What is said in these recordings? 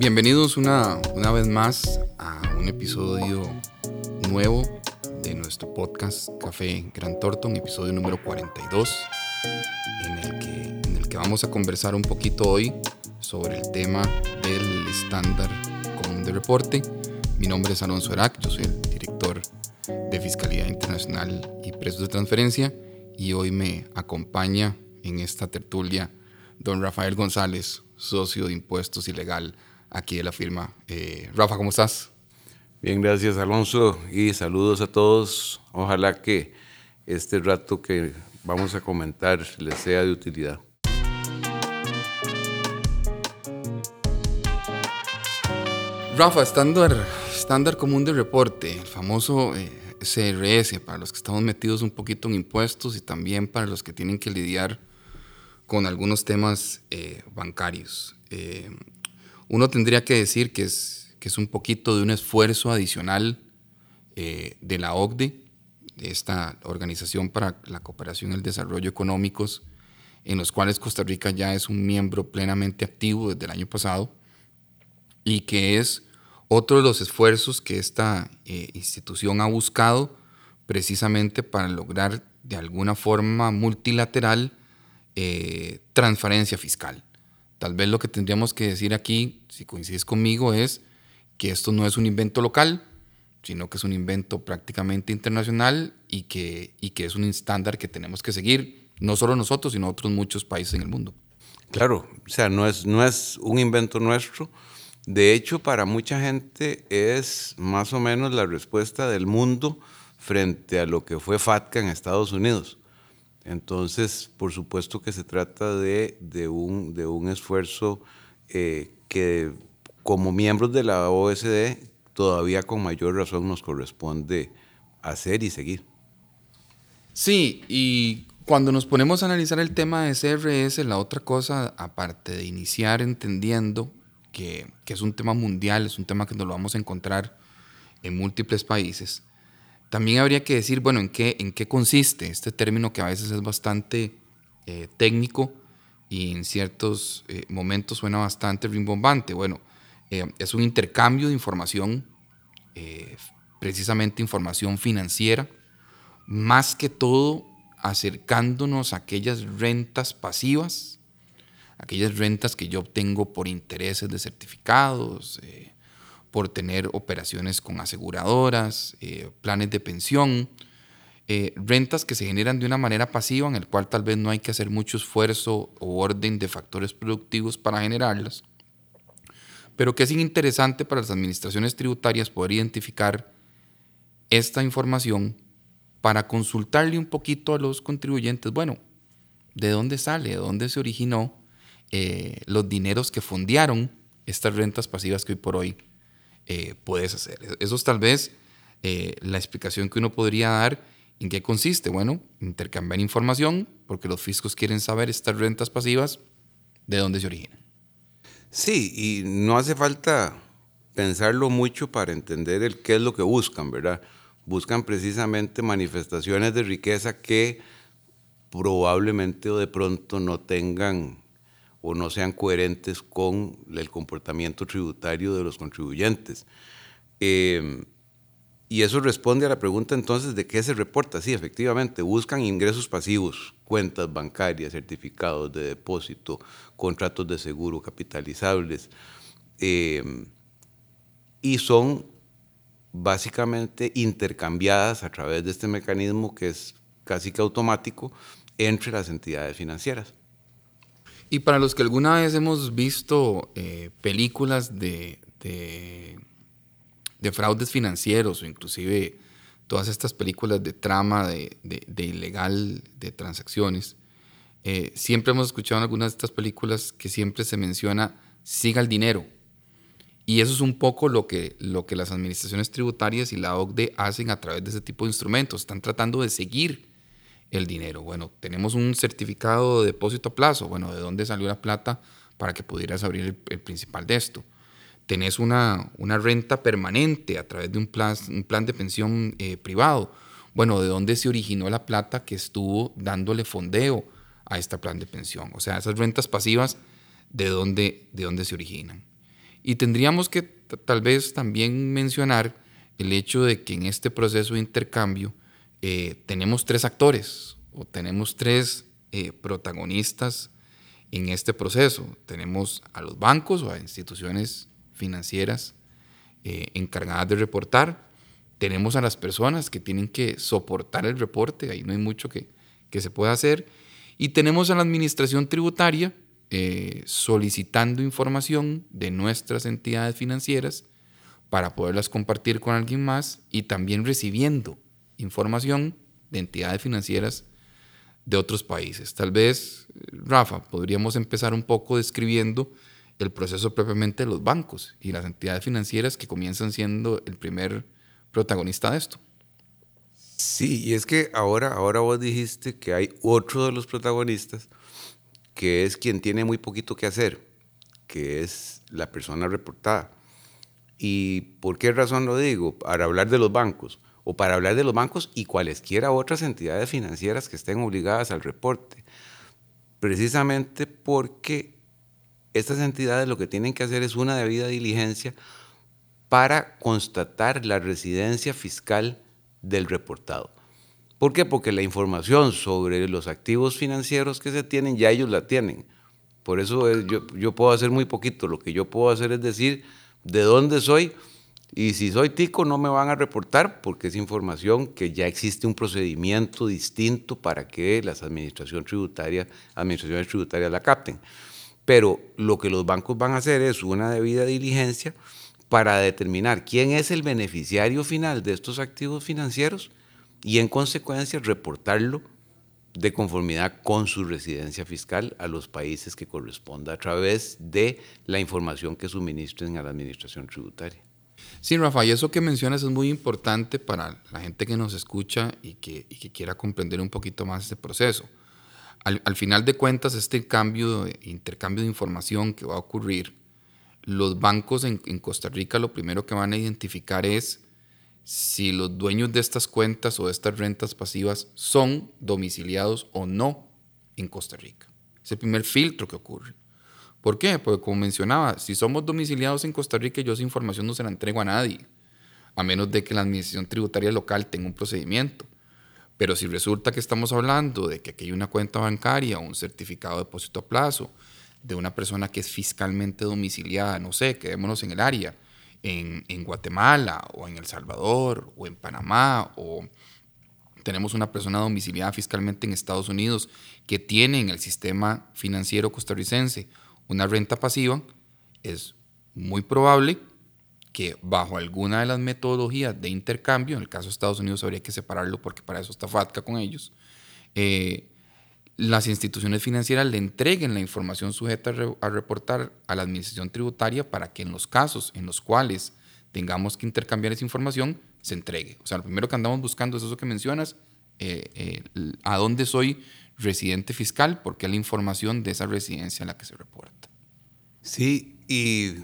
Bienvenidos una, una vez más a un episodio nuevo de nuestro podcast Café Gran Torto, un episodio número 42, en el, que, en el que vamos a conversar un poquito hoy sobre el tema del estándar común de reporte. Mi nombre es Alonso Erac, yo soy el director de Fiscalía Internacional y Precios de Transferencia y hoy me acompaña en esta tertulia don Rafael González, socio de impuestos y legal aquí de la firma. Eh, Rafa, ¿cómo estás? Bien, gracias Alonso y saludos a todos. Ojalá que este rato que vamos a comentar les sea de utilidad. Rafa, estándar, estándar común de reporte, el famoso eh, CRS, para los que estamos metidos un poquito en impuestos y también para los que tienen que lidiar con algunos temas eh, bancarios. Eh, uno tendría que decir que es, que es un poquito de un esfuerzo adicional eh, de la OCDE, de esta Organización para la Cooperación y el Desarrollo Económicos, en los cuales Costa Rica ya es un miembro plenamente activo desde el año pasado, y que es otro de los esfuerzos que esta eh, institución ha buscado precisamente para lograr de alguna forma multilateral eh, transparencia fiscal. Tal vez lo que tendríamos que decir aquí, si coincides conmigo, es que esto no es un invento local, sino que es un invento prácticamente internacional y que, y que es un estándar que tenemos que seguir, no solo nosotros, sino otros muchos países en el mundo. Claro, o sea, no es, no es un invento nuestro. De hecho, para mucha gente es más o menos la respuesta del mundo frente a lo que fue FATCA en Estados Unidos. Entonces, por supuesto que se trata de, un, de un, esfuerzo eh, que como miembros de la OSD todavía con mayor razón nos corresponde hacer y seguir. Sí, y cuando nos ponemos a analizar el tema de CRS, la otra cosa, aparte de iniciar entendiendo que, que es un tema mundial, es un tema que nos lo vamos a encontrar en múltiples países, también habría que decir, bueno, ¿en qué, en qué consiste este término que a veces es bastante eh, técnico y en ciertos eh, momentos suena bastante rimbombante? Bueno, eh, es un intercambio de información, precisamente información financiera, más que todo acercándonos a aquellas rentas pasivas, aquellas rentas que yo obtengo por intereses de certificados, por tener operaciones con aseguradoras, eh, planes de pensión, eh, rentas que se generan de una manera pasiva en el cual tal vez no hay que hacer mucho esfuerzo o orden de factores productivos para generarlas, pero que es interesante para las administraciones tributarias poder identificar esta información para consultarle un poquito a los contribuyentes, bueno, ¿de dónde sale? ¿De dónde se originó eh, los dineros que fondearon estas rentas pasivas que hoy por hoy eh, puedes hacer. Eso es tal vez eh, la explicación que uno podría dar. ¿En qué consiste? Bueno, intercambiar información, porque los fiscos quieren saber estas rentas pasivas, de dónde se originan. Sí, y no hace falta pensarlo mucho para entender el qué es lo que buscan, ¿verdad? Buscan precisamente manifestaciones de riqueza que probablemente o de pronto no tengan o no sean coherentes con el comportamiento tributario de los contribuyentes. Em, y eso responde a la pregunta entonces de qué se reporta. Sí, efectivamente, buscan ingresos pasivos, cuentas bancarias, certificados de depósito, contratos de seguro capitalizables, em, y son básicamente intercambiadas a través de este mecanismo que es casi que automático entre las entidades financieras. Y para los que alguna vez hemos visto eh, películas de, de, fraudes financieros o inclusive todas estas películas de trama de, de ilegal de transacciones, eh, siempre hemos escuchado en algunas de estas películas que siempre se menciona siga el dinero. Y eso es un poco lo que, lo que las administraciones tributarias y la OCDE hacen a través de ese tipo de instrumentos. Están tratando de seguir el dinero. Bueno, tenemos un certificado de depósito a plazo. Bueno, ¿de dónde salió la plata para que pudieras abrir el, principal de esto? Tenés una, una, renta permanente a través de un plan, un plan de pensión eh, privado. Bueno, ¿de dónde se originó la plata que estuvo dándole fondeo a este plan de pensión? O sea, esas rentas pasivas, ¿de dónde, de dónde se originan? Y tendríamos que tal vez también mencionar el hecho de que en este proceso de intercambio eh, tenemos tres actores o tenemos tres eh, protagonistas en este proceso. Tenemos a los bancos o a instituciones financieras eh, encargadas de reportar. Tenemos a las personas que tienen que soportar el reporte, ahí no hay mucho que, que se pueda hacer. Y tenemos a la administración tributaria eh, solicitando información de nuestras entidades financieras para poderlas compartir con alguien más y también recibiendo información de entidades financieras de otros países. Tal vez, Rafa, podríamos empezar un poco describiendo el proceso propiamente de los bancos y las entidades financieras que comienzan siendo el primer protagonista de esto. Sí, y es que ahora, ahora vos dijiste que hay otro de los protagonistas que es quien tiene muy poquito que hacer, que es la persona reportada. ¿Y por qué razón lo digo? Para hablar de los bancos o para hablar de los bancos y cualesquiera otras entidades financieras que estén obligadas al reporte. Precisamente porque estas entidades lo que tienen que hacer es una debida diligencia para constatar la residencia fiscal del reportado. ¿Por qué? Porque la información sobre los activos financieros que se tienen ya ellos la tienen. Por eso yo, yo puedo hacer muy poquito. Lo que yo puedo hacer es decir de dónde soy, y si soy tico no me van a reportar porque es información que ya existe un procedimiento distinto para que las administraciones tributarias, administraciones tributarias la capten. Pero lo que los bancos van a hacer es una debida diligencia para determinar quién es el beneficiario final de estos activos financieros y en consecuencia reportarlo de conformidad con su residencia fiscal a los países que corresponda a través de la información que suministren a la administración tributaria. Sí, Rafa, y eso que mencionas es muy importante para la gente que nos escucha y que, quiera comprender un poquito más este proceso. Al, final de cuentas, este cambio, intercambio de información que va a ocurrir, los bancos en, en, Costa Rica lo primero que van a identificar es si los dueños de estas cuentas o de estas rentas pasivas son domiciliados o no en Costa Rica. Es el primer filtro que ocurre. ¿Por qué? Porque como mencionaba, si somos domiciliados en Costa Rica, yo esa información no se la entrego a nadie, a menos de que la administración tributaria local tenga un procedimiento. Pero si resulta que estamos hablando de que aquí hay una cuenta bancaria un certificado de depósito a plazo de una persona que es fiscalmente domiciliada, no sé, quedémonos en el área, en Guatemala o en El Salvador o en Panamá o tenemos una persona domiciliada fiscalmente en Estados Unidos que tiene en el sistema financiero costarricense una renta pasiva, es muy probable que bajo alguna de las metodologías de intercambio, en el caso de Estados Unidos habría que separarlo porque para eso está FATCA con ellos, eh, las instituciones financieras le entreguen la información sujeta a, reportar a la administración tributaria para que en los casos en los cuales tengamos que intercambiar esa información, se entregue. O sea, lo primero que andamos buscando es eso que mencionas, eh, eh, a dónde soy residente fiscal, porque es la información de esa residencia a la que se reporta. Sí, y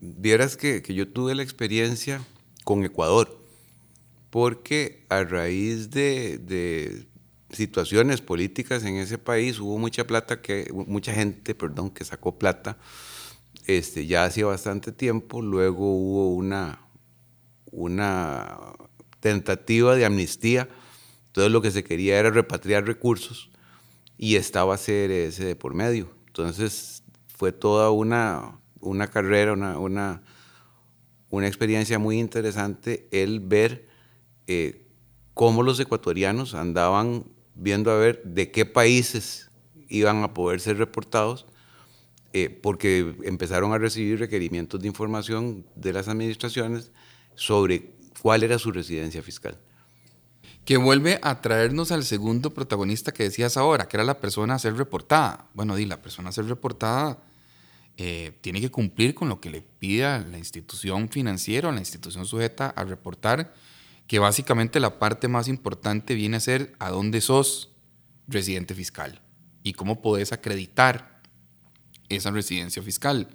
vieras que, yo tuve la experiencia con Ecuador, porque a raíz de, situaciones políticas en ese país hubo mucha plata que mucha gente, perdón, que sacó plata este, ya hacía bastante tiempo, luego hubo una, una tentativa de amnistía, entonces lo que se quería era repatriar recursos y estaba CRS de por medio. Entonces fue toda una, una carrera, una, una, una, experiencia muy interesante el ver eh, cómo los ecuatorianos andaban viendo a ver de qué países iban a poder ser reportados, eh, porque empezaron a recibir requerimientos de información de las administraciones sobre cuál era su residencia fiscal que vuelve a traernos al segundo protagonista que decías ahora, que era la persona a ser reportada. Bueno, di, la persona a ser reportada eh, tiene que cumplir con lo que le pida la institución financiera o la institución sujeta a reportar, que básicamente la parte más importante viene a ser a dónde sos residente fiscal y cómo podés acreditar esa residencia fiscal.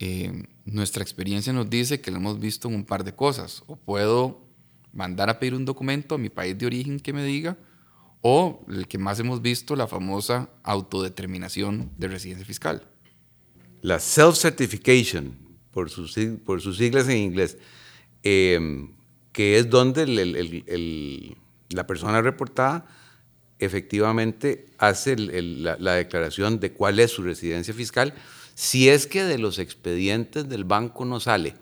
Eh, nuestra experiencia nos dice que lo hemos visto en un par de cosas. O puedo mandar a pedir un documento a mi país de origen que me diga, o el que más hemos visto, la famosa autodeterminación de residencia fiscal. La self-certification, por sus, por sus siglas en inglés, em, que es donde la persona reportada efectivamente hace la, declaración de cuál es su residencia fiscal, si es que de los expedientes del banco no sale.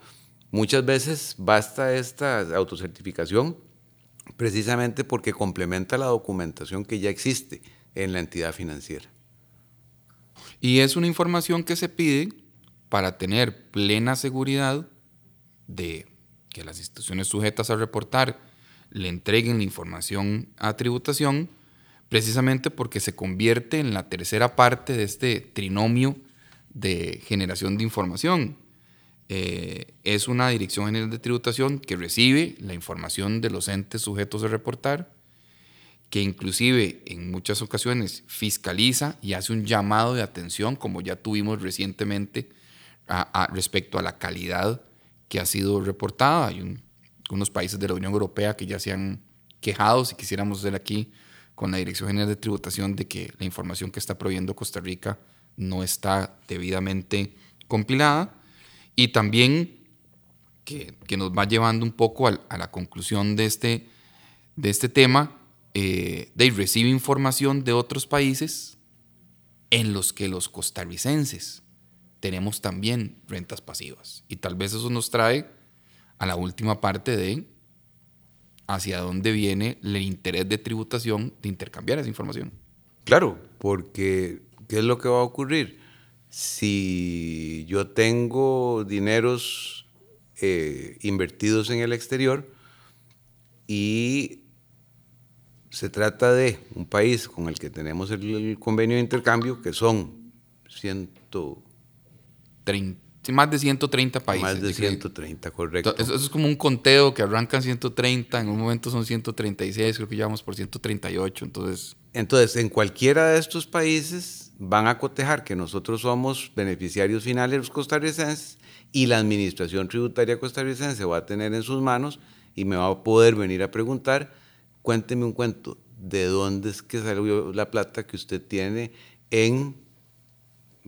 Muchas veces basta esta autocertificación precisamente porque complementa la documentación que ya existe en la entidad financiera. Y es una información que se pide para tener plena seguridad de que las instituciones sujetas a reportar le entreguen la información a tributación, precisamente porque se convierte en la tercera parte de este trinomio de generación de información. Eh, es una Dirección General de Tributación que recibe la información de los entes sujetos a reportar, que inclusive en muchas ocasiones fiscaliza y hace un llamado de atención, como ya tuvimos recientemente respecto a la calidad que ha sido reportada. Hay unos países de la Unión Europea que ya se han quejado, si quisiéramos hacer aquí con la Dirección General de Tributación, de que la información que está proveyendo Costa Rica no está debidamente compilada. Y también que, nos va llevando un poco a, la conclusión de este, de este tema, eh, de recibe información de otros países en los que los costarricenses tenemos también rentas pasivas. Y tal vez eso nos trae a la última parte de hacia dónde viene el interés de tributación de intercambiar esa información. Claro, porque ¿qué es lo que va a ocurrir? Si yo tengo dineros eh, invertidos en el exterior y se trata de un país con el que tenemos el, convenio de intercambio, que son ciento, más de 130 países. Más de 130, correcto. Eso, es como un conteo que arrancan 130, en un momento son 136, creo que ya vamos por 138, entonces... Entonces, en cualquiera de estos países van a cotejar que nosotros somos beneficiarios finales los costarricenses y la administración tributaria costarricense va a tener en sus manos y me va a poder venir a preguntar, cuénteme un cuento, ¿de dónde es que salió la plata que usted tiene en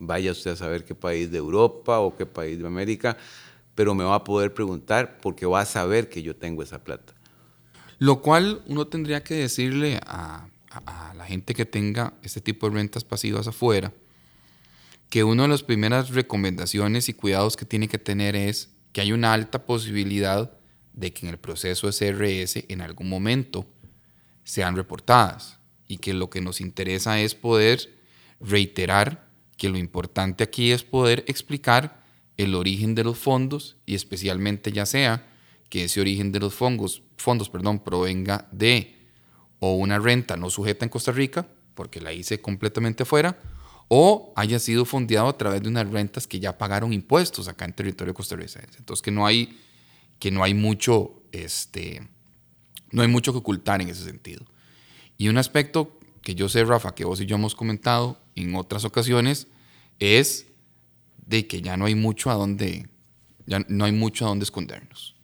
vaya usted a saber qué país de Europa o qué país de América, pero me va a poder preguntar porque va a saber que yo tengo esa plata. Lo cual uno tendría que decirle a, la gente que tenga este tipo de rentas pasivas afuera, que una de las primeras recomendaciones y cuidados que tiene que tener es que hay una alta posibilidad de que en el proceso CRS en algún momento sean reportadas y que lo que nos interesa es poder reiterar que lo importante aquí es poder explicar el origen de los fondos y especialmente ya sea que ese origen de los fondos, fondos perdón, provenga de o una renta no sujeta en Costa Rica, porque la hice completamente afuera, o haya sido fondeado a través de unas rentas que ya pagaron impuestos acá en territorio costarricense. Entonces que no hay, que no hay mucho, este, no hay mucho que ocultar en ese sentido. Y un aspecto que yo sé, Rafa, que vos y yo hemos comentado en otras ocasiones, es de que ya no hay mucho a dónde, ya no hay mucho a dónde escondernos.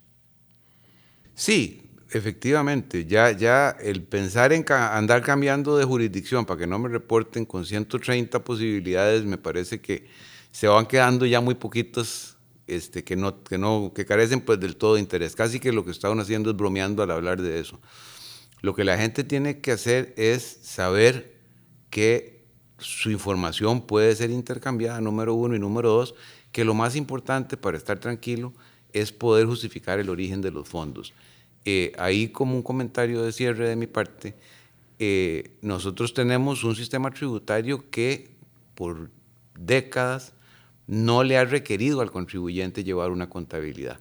Sí, efectivamente, ya, ya el pensar en andar cambiando de jurisdicción para que no me reporten con 130 posibilidades, me parece que se van quedando ya muy poquitos este, que, no, que, no, que carecen pues del todo de interés. Casi que lo que estaban haciendo es bromeando al hablar de eso. Lo que la gente tiene que hacer es saber que su información puede ser intercambiada, número uno, y número dos, que lo más importante para estar tranquilo es poder justificar el origen de los fondos. Eh, ahí como un comentario de cierre de mi parte, eh, nosotros tenemos un sistema tributario que por décadas no le ha requerido al contribuyente llevar una contabilidad.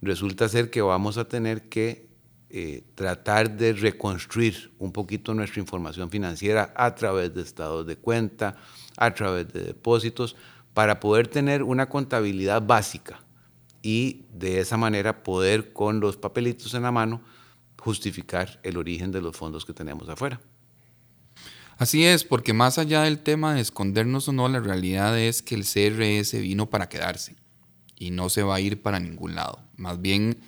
Resulta ser que vamos a tener que eh, tratar de reconstruir un poquito nuestra información financiera a través de estados de cuenta, a través de depósitos, para poder tener una contabilidad básica y de esa manera poder con los papelitos en la mano justificar el origen de los fondos que tenemos afuera. Así es, porque más allá del tema de escondernos o no, la realidad es que el CRS vino para quedarse y no se va a ir para ningún lado. Más bien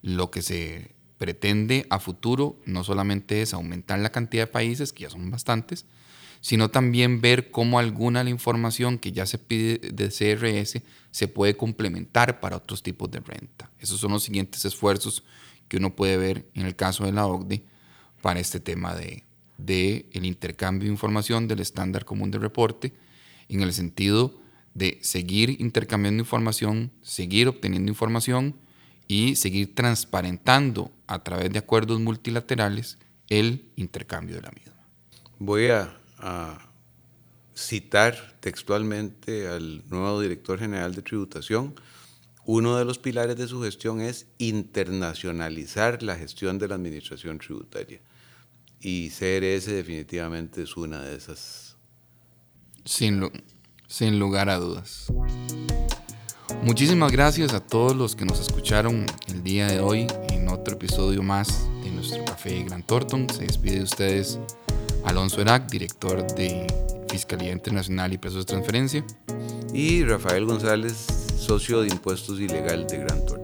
lo que se pretende a futuro no solamente es aumentar la cantidad de países, que ya son bastantes, sino también ver cómo alguna de la información que ya se pide de CRS se puede complementar para otros tipos de renta. Esos son los siguientes esfuerzos que uno puede ver en el caso de la OCDE para este tema de, de el intercambio de información del estándar común de reporte en el sentido de seguir intercambiando información, seguir obteniendo información y seguir transparentando a través de acuerdos multilaterales el intercambio de la misma. Voy a, citar textualmente al nuevo director general de tributación. Uno de los pilares de su gestión es internacionalizar la gestión de la administración tributaria. Y CRS definitivamente es una de esas. Sin, sin lugar a dudas. Muchísimas gracias a todos los que nos escucharon el día de hoy en otro episodio más de nuestro café Gran Thornton. Se despide de ustedes Alonso Erac, director de Fiscalía Internacional y Presos de Transferencia. Y Rafael González, socio de impuestos ilegal de Gran Thornton.